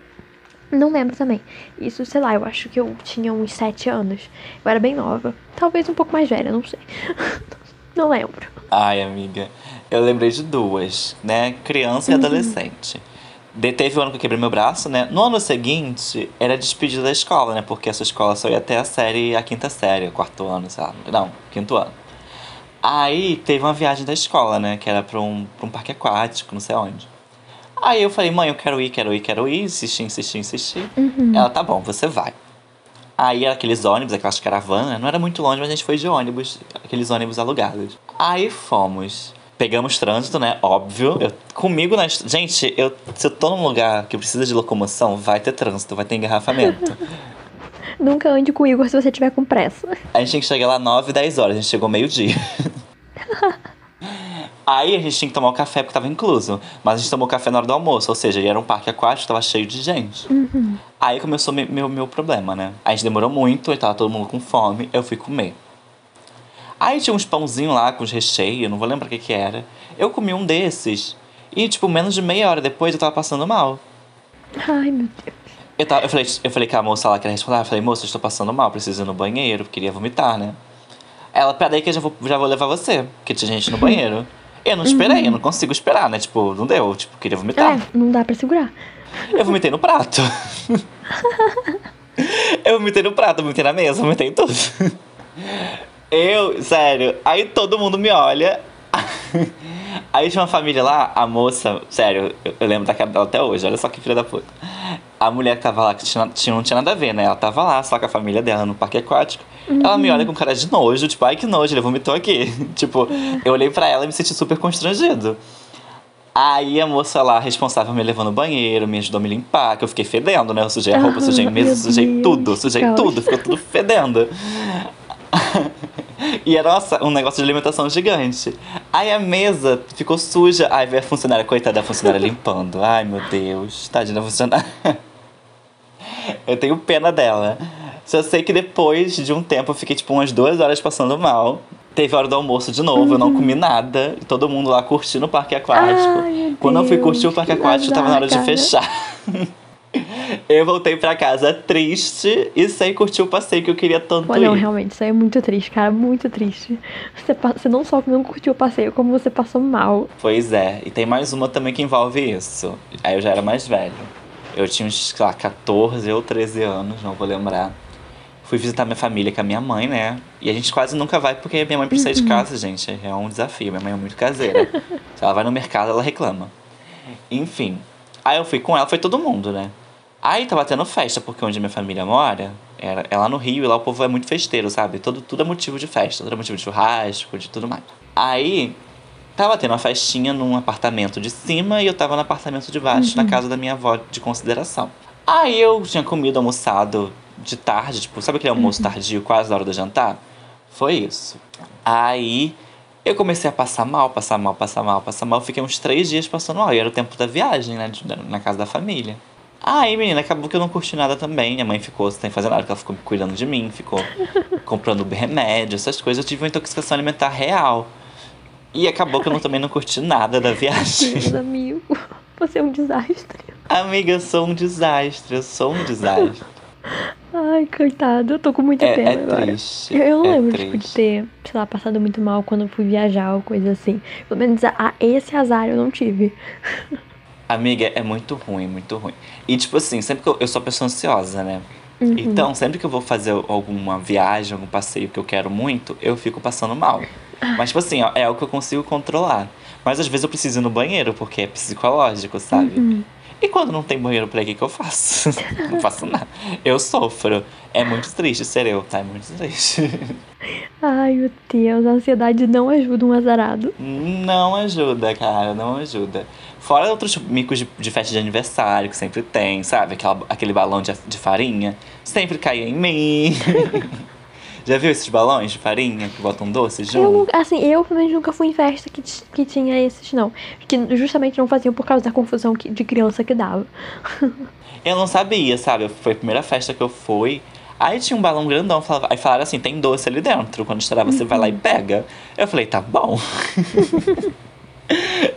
Não lembro também. Isso, sei lá, eu acho que eu tinha uns sete anos. Eu era bem nova. Talvez um pouco mais velha, não sei. não lembro. Ai, amiga, eu lembrei de duas, né? Criança e adolescente. De, teve o ano que eu quebrei meu braço, né? No ano seguinte, era despedida da escola, né? Porque essa escola só ia até a série, a quinta série, o quarto ano, sei lá. Não, quinto ano. Aí teve uma viagem da escola, né? Que era pra um, pra um parque aquático, não sei onde. Aí eu falei, mãe, eu quero ir, quero ir, quero ir. Insisti, insisti, insisti. Ela, tá bom, você vai. Aí era aqueles ônibus, aquelas caravanas. Não era muito longe, mas a gente foi de ônibus. Aqueles ônibus alugados. Aí fomos. Pegamos trânsito, né? Óbvio. Eu, comigo na. est- Gente, eu, se eu tô num lugar que precisa de locomoção, vai ter trânsito, vai ter engarrafamento. Nunca ande com o Igor se você tiver com pressa. A gente tinha que chegar lá 9, 10 horas, a gente chegou meio-dia. Aí a gente tinha que tomar o café porque tava incluso. Mas a gente tomou café na hora do almoço, ou seja, era um parque aquático, tava cheio de gente. Aí começou me- meu, meu problema, né? A gente demorou muito, e tava todo mundo com fome, eu fui comer. Aí tinha uns pãozinhos lá com os recheios, não vou lembrar o que que era. Eu comi um desses. E, tipo, menos de meia hora depois eu tava passando mal. Ai, meu Deus. Eu, tava, eu, falei, eu falei com a moça lá que era responder, eu falei, moça, eu estou passando mal, preciso ir no banheiro, queria vomitar, né? Ela, peraí que eu já vou, já vou levar você, porque tinha gente no banheiro. Eu não esperei, eu não consigo esperar, né? Tipo, não deu. Tipo, queria vomitar. É, não dá pra segurar. Eu vomitei no prato. eu vomitei no prato, vomitei na mesa, vomitei em tudo. Eu, sério, aí todo mundo me olha. Aí tinha uma família lá, a moça, sério, eu, eu lembro da cara dela até hoje, olha só que filha da puta. A mulher que tava lá, que tinha, tinha, não tinha nada a ver, né? Ela tava lá, só com a família dela no parque aquático. Ela me olha com cara de nojo, tipo, ai que nojo, ele vomitou aqui. tipo, eu olhei pra ela e me senti super constrangido. Aí a moça lá, responsável, me levou no banheiro, me ajudou a me limpar, que eu fiquei fedendo, né? Eu sujei a roupa, sujei a mesa, sujei Deus, tudo, sujei que tudo, ficou tudo fedendo. E era nossa, um negócio de alimentação gigante. Aí a mesa ficou suja. Aí veio a funcionária, coitada da funcionária limpando. Ai meu Deus, tadinha da funcionária. Eu tenho pena dela. Só sei que depois de um tempo eu fiquei tipo umas duas horas passando mal. Teve a hora do almoço de novo, eu não comi nada. Todo mundo lá curtindo o parque aquático. Ai, Quando eu fui Deus, curtir o parque que aquático, tava na hora de azar, fechar. Eu voltei pra casa triste e sem curtir o passeio que eu queria tanto Pô, não, realmente, isso aí é muito triste, cara, muito triste. Você, você não só não curtiu o passeio, como você passou mal. Pois é, e tem mais uma também que envolve isso. Aí eu já era mais velho. Eu tinha uns, sei lá, 14 ou 13 anos, não vou lembrar. Fui visitar minha família com a minha mãe, né? E a gente quase nunca vai porque minha mãe precisa Uhum. de casa, gente. É um desafio. Minha mãe é muito caseira. Se ela vai no mercado, ela reclama. Enfim. Aí eu fui com ela, foi todo mundo, né? Aí tava tendo festa, porque onde minha família mora era, é lá no Rio, e lá o povo é muito festeiro, sabe? Todo, tudo é motivo de festa, tudo é motivo de churrasco, de tudo mais. Aí tava tendo uma festinha num apartamento de cima e eu tava no apartamento de baixo, na casa da minha avó de consideração. Aí eu tinha comido, almoçado de tarde, tipo, sabe aquele almoço tardio, quase na hora do jantar? Foi isso. Aí eu comecei a passar mal, passar mal, passar mal, passar mal. Fiquei uns três dias passando mal. E era o tempo da viagem, né? Na casa da família. Aí, menina, acabou que eu não curti nada também. Minha mãe ficou sem fazer nada, porque ela ficou cuidando de mim, ficou comprando remédio, essas coisas. Eu tive uma intoxicação alimentar real. E acabou que eu também não curti nada da viagem. Deus, amigo, você é um desastre. Amiga, eu sou um desastre, eu sou um desastre. Ai, coitado, eu tô com muita É, pena é agora. triste. Eu, eu não é lembro, tipo, de ter, sei lá, passado muito mal quando eu fui viajar ou coisa assim. Pelo menos a, a- esse azar eu não tive. Amiga, é muito ruim, muito ruim. E tipo assim, sempre que eu, eu sou uma pessoa ansiosa, né? Uhum. Então, sempre que eu vou fazer alguma viagem, algum passeio que eu quero muito, eu fico passando mal. Mas, tipo assim, ó, é algo que eu consigo controlar. Mas às vezes eu preciso ir no banheiro, porque é psicológico, sabe? Uhum. E quando não tem banheiro por aí, o que, que eu faço? não faço nada. Eu sofro. É muito triste ser eu, tá? É muito triste. Ai, meu Deus, a ansiedade não ajuda um azarado. Não ajuda, cara, não ajuda. Fora outros micos de, de festa de aniversário que sempre tem, sabe? Aquela, aquele balão de, de farinha. Sempre caía em mim. Já viu esses balões de farinha que botam doce Eu, junto? nunca- assim, eu pelo menos nunca fui em festa que, que tinha esses, não. Que justamente não faziam por causa da confusão que- de criança que dava. Eu não sabia, sabe? Foi a primeira festa que eu fui. Aí tinha um balão grandão, falava- aí falaram assim, tem doce ali dentro. Quando estourar, você vai lá e pega. Eu falei, tá bom.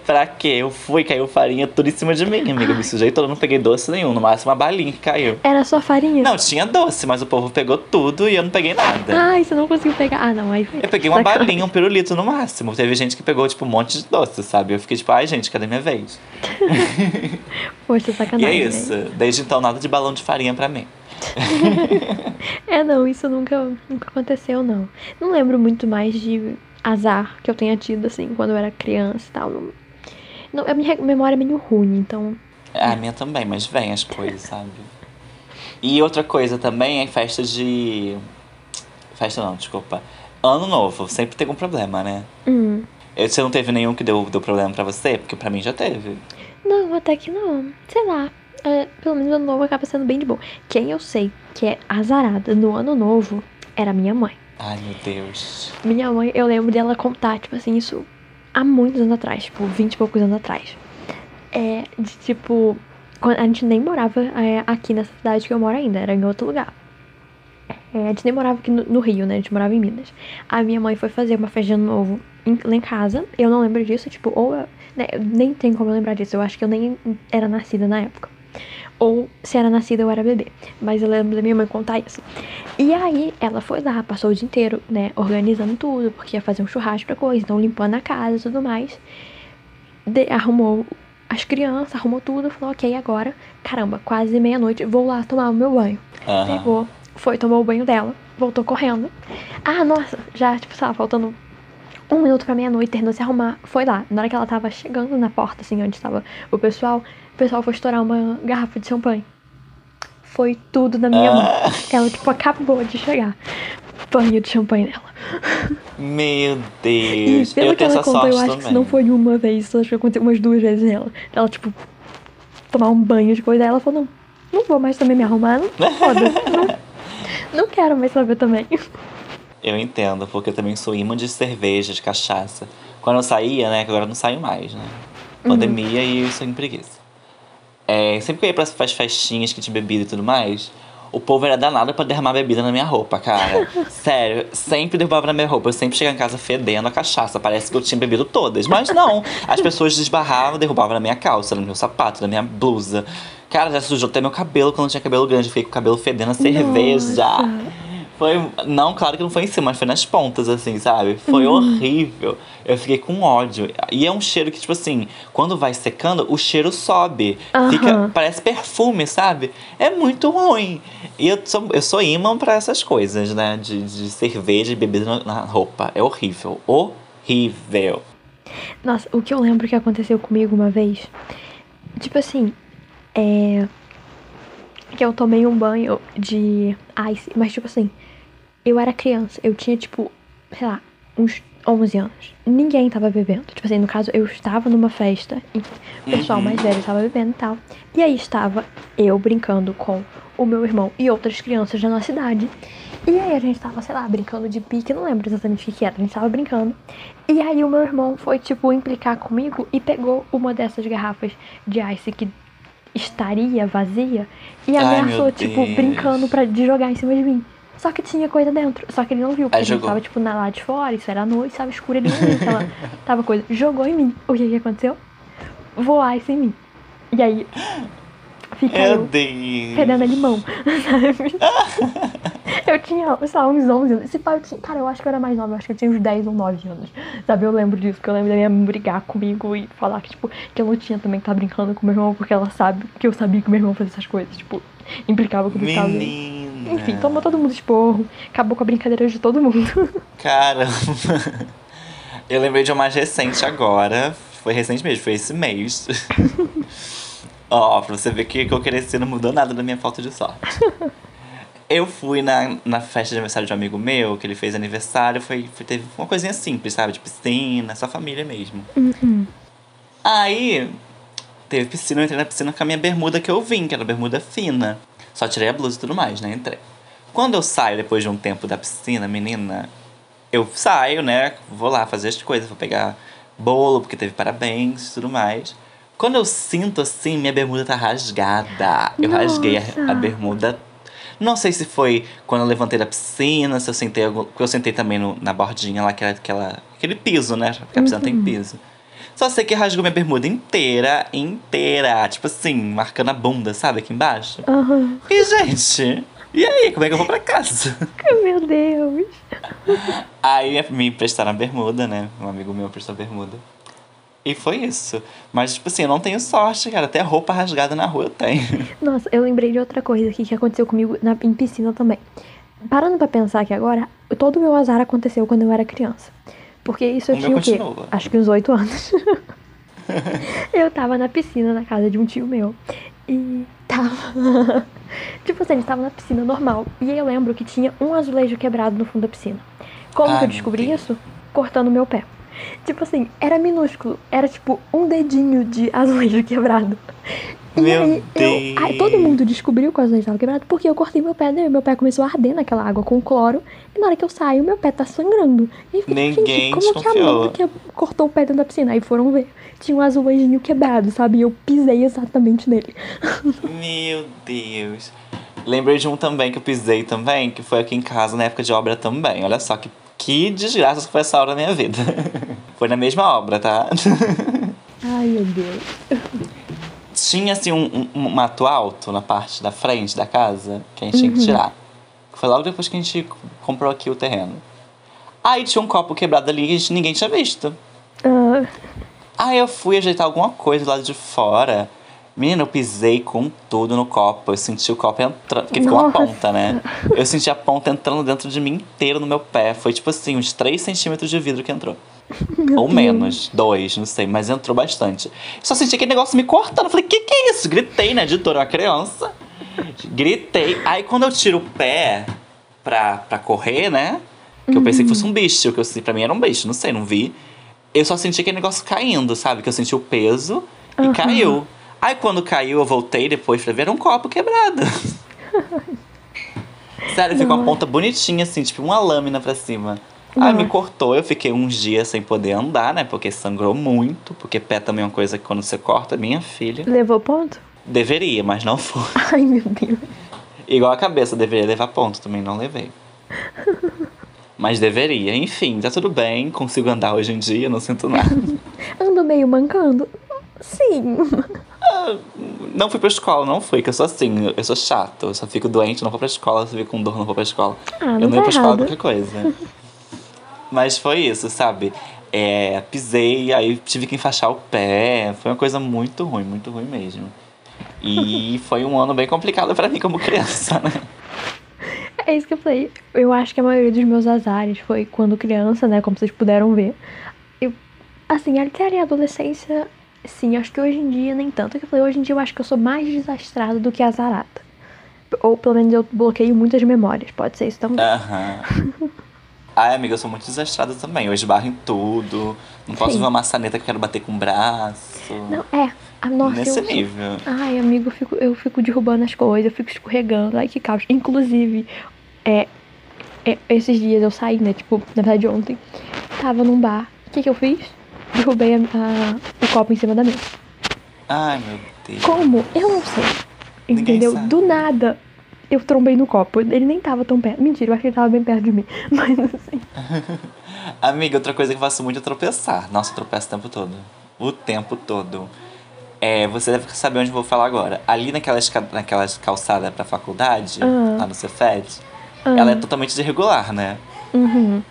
pra quê? Eu fui, caiu farinha tudo em cima de mim, amiga. Eu me sujei todo, não peguei doce nenhum. No máximo uma balinha que caiu. Era só farinha? Não, tinha doce, mas o povo pegou tudo e eu não peguei nada. Ai, você não conseguiu pegar. Ah, não, aí foi. Eu peguei uma sacanagem. balinha, um pirulito no máximo. Teve gente que pegou, tipo, um monte de doce, sabe? Eu fiquei tipo, ai, gente, cadê minha vez? Poxa, E sacanagem. é né? isso. Desde então, nada de balão de farinha pra mim. É, não, isso nunca, nunca aconteceu, não. Não lembro muito mais de azar que eu tenha tido, assim, quando eu era criança e tal. Não, não, a minha memória é meio ruim, então. A minha também, mas vem as coisas, sabe? E outra coisa também é festa de. Festa não, desculpa. Ano novo, sempre tem um problema, né? Hum. Você não teve nenhum que deu, deu problema pra você? Porque pra mim já teve. Não, até que não. Sei lá. É, pelo menos ano novo acaba sendo bem de boa. Quem eu sei que é azarada no ano novo era minha mãe. Ai, meu Deus. Minha mãe, eu lembro dela contar, tipo assim, isso há muitos anos atrás, tipo, 20 e poucos anos atrás. É, de tipo, a gente nem morava é, aqui nessa cidade que eu moro ainda, era em outro lugar. É, a gente nem morava aqui no, no Rio, né? A gente morava em Minas. A minha mãe foi fazer uma festa de ano novo em- lá em casa. Eu não lembro disso, tipo, ou. eu- né, nem tem como eu lembrar disso. Eu acho que eu nem era nascida na época. Ou se era nascida ou era bebê. Mas eu lembro da minha mãe contar isso. E aí ela foi lá, passou o dia inteiro, né, organizando tudo, porque ia fazer um churrasco pra coisa, então limpando a casa e tudo mais. De, arrumou as crianças, arrumou tudo, falou, ok, agora, caramba, quase meia-noite, vou lá tomar o meu banho. Aham. Pegou, foi, tomou o banho dela, voltou correndo. Ah, nossa, já, tipo, sei lá, faltando um minuto pra meia-noite, terminou de se arrumar, foi lá. Na hora que ela tava chegando na porta, assim, onde estava o pessoal, o pessoal foi estourar uma garrafa de champanhe. Foi tudo na minha mão. Ela, tipo, acabou de chegar. Banho de champanhe nela. Meu E Deus. pelo eu que ela contou, eu acho também. que isso não foi uma vez, isso acho que aconteceu umas duas vezes nela. Ela, tipo, tomar um banho de coisa. Aí ela falou, não, não vou mais também me arrumar, não foda-se. não, não quero mais saber também. Eu entendo, porque eu também sou imã de cerveja, de cachaça. Quando eu saía, né, que agora eu não saio mais, né? Pandemia e isso em preguiça. É, sempre que eu ia pras fas- festinhas que tinha bebida e tudo mais, o povo era danado pra derramar bebida na minha roupa, cara. Sério, sempre derrubava na minha roupa. Eu sempre chegava em casa fedendo a cachaça. Parece que eu tinha bebido todas. Mas não, as pessoas desbarravam, derrubavam na minha calça, no meu sapato, na minha blusa. Cara, já sujou até meu cabelo quando eu tinha cabelo grande. Eu Fiquei com o cabelo fedendo a cerveja. Nossa. Foi. Não, claro que não foi em cima, mas foi nas pontas, assim, sabe? Foi horrível. Eu fiquei com ódio. E é um cheiro que, tipo assim, quando vai secando, o cheiro sobe. Fica. Aham. Parece perfume, sabe? É muito ruim. E eu sou, eu sou imã pra essas coisas, né? De, de cerveja e bebida na roupa. É horrível. Horrível. Nossa, o que eu lembro que aconteceu comigo uma vez, tipo assim, é. Que eu tomei um banho de ice, mas tipo assim, eu era criança, eu tinha tipo, sei lá, uns 11 anos. Ninguém tava bebendo. Tipo assim, no caso, eu estava numa festa e o pessoal mais velho estava bebendo e tal. E aí estava eu brincando com o meu irmão e outras crianças da nossa idade. E aí a gente tava, sei lá, brincando de pique, não lembro exatamente o que era, a gente tava brincando. E aí o meu irmão foi, tipo, implicar comigo e pegou uma dessas garrafas de ice que estaria vazia e Ai, ameaçou, meu tipo, Deus. brincando pra, de jogar em cima de mim. Só que tinha coisa dentro. Só que ele não viu, porque Aí jogou. tava, tipo, na, lá de fora, isso era noite, tava escuro, ele não viu que ela tava coisa. Jogou em mim. O que que aconteceu? Voar isso em mim. E aí, fica Meu eu Deus. fedendo a limão, sabe? eu tinha, sei lá, uns 11 anos. Esse pai, eu tinha, cara, eu acho que eu era mais nova, eu acho que eu tinha uns 10 ou 9 anos. Sabe, eu lembro disso, porque eu lembro da minha mãe brigar comigo e falar que, tipo, que eu não tinha também que estar brincando com meu irmão, porque ela sabe que eu sabia que meu irmão fazia essas coisas, tipo, implicava com o brincava. Enfim, tomou todo mundo esporro, acabou com a brincadeira de todo mundo. Caramba. Eu lembrei de uma mais recente agora. Foi recente mesmo, foi esse mês. Ó, pra você ver que que eu cresci não mudou nada da minha falta de sorte. Eu fui na, na festa de aniversário de um amigo meu, que ele fez aniversário, foi, foi, teve uma coisinha simples, sabe? De piscina, só família mesmo. Aí, teve piscina, eu entrei na piscina com a minha bermuda que eu vim, que era bermuda fina. Só tirei a blusa e tudo mais, né? Entrei. Quando eu saio depois de um tempo da piscina, menina, eu saio, né? Vou lá fazer as coisas, vou pegar bolo, porque teve parabéns e tudo mais. Quando eu sinto assim, minha bermuda tá rasgada. Eu rasguei a, Nossa. a bermuda. Não sei se foi quando eu levantei da piscina, se eu sentei algum. Porque eu sentei também no- na bordinha lá, que era aquela, aquele piso, né? Porque a piscina tem piso. Só sei que rasgou minha bermuda inteira, inteira. Tipo assim, marcando a bunda, sabe? Aqui embaixo. Aham. E, gente, e aí? Como é que eu vou pra casa? Meu Deus. Aí me emprestaram a bermuda, né? Um amigo meu prestou a bermuda. E foi isso. Mas, tipo assim, eu não tenho sorte, cara. Até roupa rasgada na rua eu tenho. Nossa, eu lembrei de outra coisa aqui que aconteceu comigo na, em piscina também. Parando pra pensar aqui agora, todo o meu azar aconteceu quando eu era criança. Porque isso eu O tinha o quê? continua. Acho que uns oito anos. eu tava na piscina na casa de um tio meu. E tava. tipo assim, a gente tava na piscina normal. E aí eu lembro que tinha um azulejo quebrado no fundo da piscina. Como Ai, que eu descobri isso? Cortando meu pé. Tipo assim, era minúsculo. Era tipo um dedinho de azulejo quebrado. E Meu aí, eu, aí todo mundo descobriu que o azulejo estava quebrado porque eu cortei meu pé, né? Meu pé começou a arder naquela água com cloro. E na hora que eu saio, meu pé tá sangrando. E fiquei, Ninguém gente, como que a mãe que cortou o pé dentro da piscina? Aí foram ver. Tinha um azulejinho quebrado, sabe? E eu pisei exatamente nele. Meu Deus. Lembrei de um também que eu pisei também, que foi aqui em casa na época de obra também. Olha só que, que desgraça que foi essa hora da minha vida. foi na mesma obra, tá? Ai, meu Deus. tinha assim um, um, mato alto na parte da frente da casa que a gente tinha que tirar. Foi logo depois que a gente comprou aqui o terreno. Aí tinha um copo quebrado ali que a gente- ninguém tinha visto. Ah, Aí eu fui ajeitar alguma coisa do lado de fora. Menina, eu pisei com tudo no copo. Eu senti o copo entrando. Porque ficou uma ponta, né? Eu senti a ponta entrando dentro de mim inteiro no meu pé. Foi tipo assim, uns 3 centímetros de vidro que entrou. Ou menos, dois, não sei, mas entrou bastante. Só senti aquele negócio me cortando. Falei, que que é isso? Gritei, né, editora? Uma criança. Gritei. Aí quando eu tiro o pé pra, pra correr, né? Que eu pensei que fosse um bicho, que eu, pra mim era um bicho, não sei, não vi. Eu só senti aquele negócio caindo, sabe? Que eu senti o peso e Aham. caiu. Aí quando caiu, eu voltei depois pra ver, um copo quebrado. Sério, ficou uma ponta bonitinha, assim, tipo uma lâmina pra cima. Aí me cortou, eu fiquei uns dias sem poder andar, né? Porque sangrou muito. Porque pé também é uma coisa que quando você corta, minha filha. levou ponto? Deveria, mas não foi. Ai, meu Deus. Igual a cabeça, deveria levar ponto, também não levei. Mas deveria, enfim, tá tudo bem, consigo andar hoje em dia, não sinto nada. Ando meio mancando? Sim. Não fui pra escola, não fui, que eu sou assim, eu sou chato, eu só fico doente, não vou pra escola, se fico com dor, não vou pra escola. Ah, não eu não tá ia pra escola qualquer coisa. Mas foi isso, sabe? É, pisei, aí tive que enfaixar o pé, foi uma coisa muito ruim, muito ruim mesmo. E foi um ano bem complicado pra mim como criança, né? É isso que eu falei. Eu acho que a maioria dos meus azares foi quando criança, né? Como vocês puderam ver. Eu, assim, até a adolescência, sim, acho que hoje em dia nem tanto. É que eu falei, hoje em dia eu acho que eu sou mais desastrada do que azarada. Ou pelo menos eu bloqueio muitas memórias, pode ser isso também. Aham. Ai, amiga, eu sou muito desastrada também. Eu esbarro em tudo. Não posso Sim. ver uma maçaneta que eu quero bater com o braço. Não, é. A nossa, Nesse eu, nível. Ai, amigo, eu fico, eu fico derrubando as coisas, eu fico escorregando. Ai, que caos. Inclusive, é, é, esses dias eu saí, né? Tipo, na verdade, ontem. Tava num bar. O que que eu fiz? Derrubei a- a- o copo em cima da mesa. Ai, meu Deus. Como? Eu não sei. Entendeu? Do nada, eu trombei no copo. Ele nem tava tão perto. Mentira, eu acho que ele tava bem perto de mim. Mas assim. Amiga, outra coisa que eu faço muito é tropeçar. Nossa, eu tropeço o tempo todo. O tempo todo. É, você deve saber onde eu vou falar agora. Ali naquela, naquela calçada pra faculdade, Ah. lá no Cefet, Ah. ela é totalmente irregular, né? Uhum.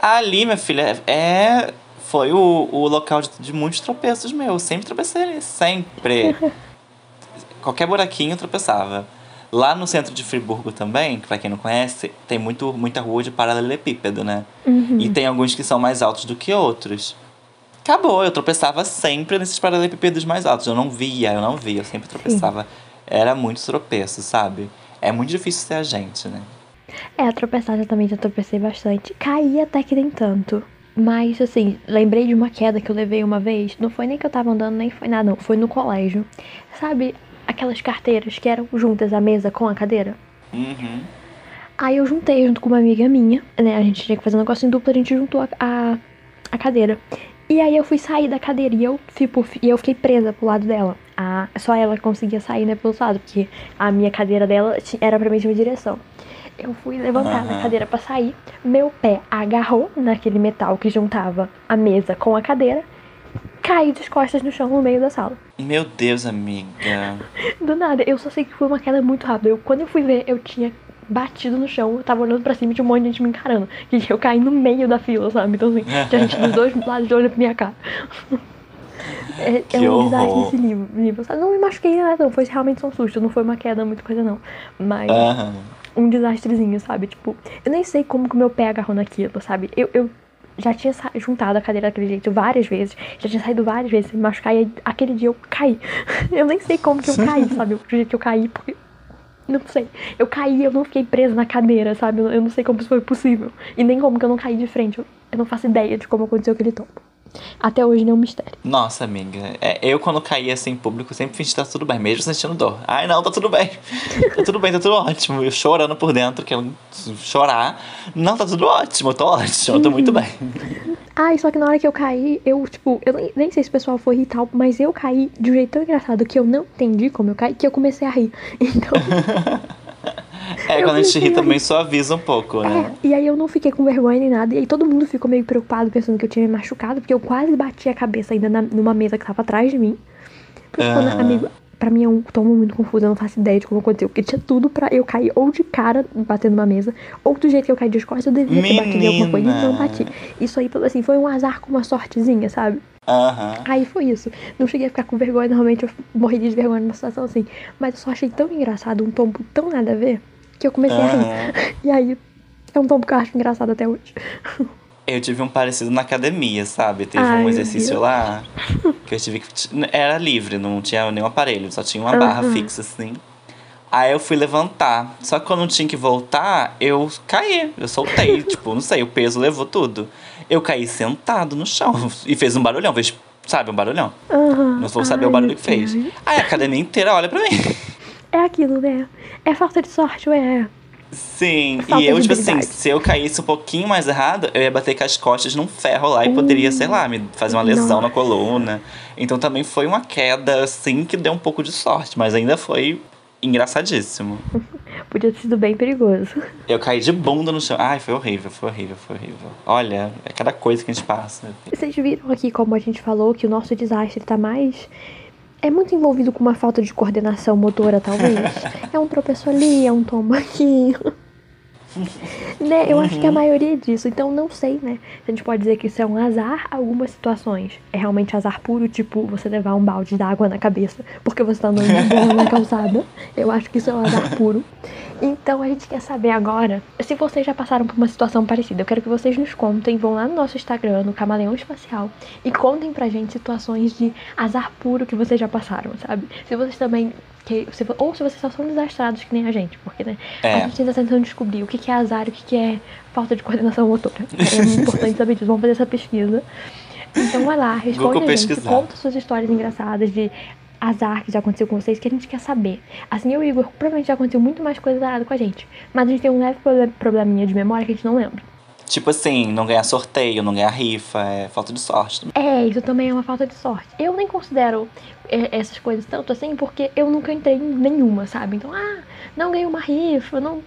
Ali, minha filha, é. Foi o, o local de, de muitos tropeços meus. Sempre tropecei. Sempre. Qualquer buraquinho eu tropeçava. Lá no centro de Friburgo também, que pra quem não conhece, tem muito, muita rua de paralelepípedo, né? Uhum. E tem alguns que são mais altos do que outros. Acabou, eu tropeçava sempre nesses paralelepípedos mais altos. Eu não via, eu não via, eu sempre tropeçava. Era muito tropeço, sabe? É muito difícil ser a gente, né? É, a tropeçar eu também já tropecei bastante. Caí até que nem tanto. Mas, assim, lembrei de uma queda que eu levei uma vez. Não foi nem que eu tava andando, nem foi nada, não. Foi no colégio. Sabe aquelas carteiras que eram juntas à mesa com a cadeira? Uhum. Aí eu juntei junto com uma amiga minha, né? A gente tinha que fazer um negócio em dupla, a gente juntou a, a, a cadeira. E aí eu fui sair da cadeira e eu, tipo, e eu fiquei presa pro lado dela. A, só ela conseguia sair, né, pelo outro lado, porque a minha cadeira dela era pra mesma direção. Eu fui levantar da Aham. cadeira pra sair, meu pé agarrou naquele metal que juntava a mesa com a cadeira, caí de costas no chão no meio da sala. Meu Deus, amiga. Do nada, eu só sei que foi uma queda muito rápida. Eu, quando eu fui ver, eu tinha batido no chão, eu tava olhando pra cima e tinha um monte de gente me encarando. E eu caí no meio da fila, sabe? Então assim, tinha gente dos dois lados olhando pra minha cara. É, Que é um desastre nesse nível? Não me machuquei nada, não. Foi realmente só um susto, não foi uma queda, muita coisa não. Mas Aham. Um desastrezinho, sabe? Tipo, eu nem sei como que o meu pé agarrou naquilo, sabe? Eu, eu já tinha juntado a cadeira daquele jeito várias vezes, já tinha saído várias vezes me machucar, e aquele dia eu caí. Eu nem sei como que eu caí, sabe? O jeito que eu caí, porque. Não sei. Eu caí, eu não fiquei presa na cadeira, sabe? Eu não sei como isso foi possível. E nem como que eu não caí de frente. Eu, eu não faço ideia de como aconteceu aquele tombo. Até hoje não é um mistério. Nossa, amiga. É, eu, quando caía assim em público, sempre fingi que tá tudo bem, mesmo sentindo dor. Ai, não, tá tudo bem. Tá tudo bem, tá tudo ótimo. Eu chorando por dentro, querendo chorar. Não, tá tudo ótimo, eu tô ótimo, eu tô muito bem. Ai, só que na hora que eu caí, eu, tipo, eu nem, nem sei se o pessoal foi rir e tal, mas eu caí de um jeito tão engraçado que eu não entendi como eu caí, que eu comecei a rir. Então, É, Eu quando a gente ri também suaviza um pouco, é, né? e aí eu não fiquei com vergonha nem nada, e aí todo mundo ficou meio preocupado pensando que eu tinha me machucado, porque eu quase bati a cabeça ainda na- numa mesa que tava atrás de mim. Porque na- Aham. amigo, pra mim é um tombo muito confuso, eu não faço ideia de como aconteceu. Porque tinha tudo pra eu cair ou de cara batendo numa mesa, ou do jeito que eu caí de costas, eu devia ter batido em alguma coisa e não bati. Isso aí, assim, foi um azar com uma sortezinha, sabe? Aham. Aí foi isso. Não cheguei a ficar com vergonha, normalmente eu morreria de vergonha numa situação assim. Mas eu só achei tão engraçado, um tombo tão nada a ver, que eu comecei a Aham. rir. E aí, é um tombo que eu acho engraçado até hoje. Eu tive um parecido na academia, sabe? Teve Ai, um exercício lá que eu tive que. Era livre, não tinha nenhum aparelho, só tinha uma barra Aham. fixa assim. Aí eu fui levantar. Só que quando eu tinha que voltar, eu caí. Eu soltei. tipo, não sei, o peso levou tudo. Eu caí sentado no chão. E fez um barulhão, fez, sabe, um barulhão. Aham. Não vou saber Ai, o barulho que fez. Aí a academia inteira olha pra mim. É aquilo, né? É falta de sorte, ué. Sim, Falta e eu, tipo assim, se eu caísse um pouquinho mais errado, eu ia bater com as costas num ferro lá e poderia, sei lá, me fazer uma lesão na coluna. Então também foi uma queda, assim, que deu um pouco de sorte, mas ainda foi engraçadíssimo. Podia ter sido bem perigoso. Eu caí de bunda no chão. Ai, foi horrível, foi horrível, foi horrível. Olha, é cada coisa que a gente passa. Vocês viram aqui como a gente falou que o nosso desastre tá mais. É muito envolvido com uma falta de coordenação motora, talvez. é um tropeço ali, é um tombo aqui. Né? Eu acho que a maioria é disso. Então não sei, né? A gente pode dizer que isso é um azar, algumas situações. É realmente azar puro, tipo você levar um balde d'água na cabeça porque você tá andando de na calçada. Eu acho que isso é um azar puro. Então a gente quer saber agora se vocês já passaram por uma situação parecida. Eu quero que vocês nos contem, vão lá no nosso Instagram, no Camaleão Espacial, e contem pra gente situações de azar puro que vocês já passaram, sabe? Se vocês também. Que, ou se vocês só são desastrados que nem a gente, porque, né? É. A gente ainda tá tentando descobrir o que que é azar e o que que é falta de coordenação motora. É muito importante saber disso. Vamos fazer essa pesquisa. Então vai lá, responde a gente, conta suas histórias engraçadas de azar que já aconteceu com vocês, que a gente quer saber. Assim, eu e o Igor, provavelmente já aconteceu muito mais coisa com a gente. Mas a gente tem um leve proble- probleminha de memória que a gente não lembra. Tipo assim, não ganhar sorteio, não ganhar rifa, é falta de sorte. É, isso também é uma falta de sorte. Eu nem considero é, essas coisas tanto assim, porque eu nunca entrei em nenhuma, sabe? Então, ah, não ganhei uma rifa, não.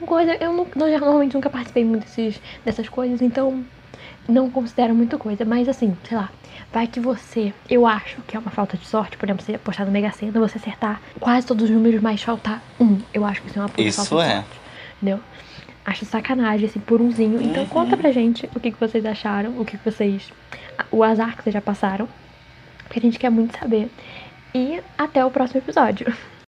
não Coisa, eu não, não- normalmente nunca participei muito desses, dessas coisas, então não considero muita coisa. Mas assim, sei lá, vai que você, eu acho que é uma falta de sorte, por exemplo, você apostar no Mega Sena, você acertar quase todos os números, mas faltar um. Eu acho que isso é uma Isso falta de é. sorte. Entendeu? Acho sacanagem, assim, por umzinho. Então conta pra gente o que, que vocês acharam, o que, que vocês. o azar que vocês já passaram. Porque a gente quer muito saber. E até o próximo episódio.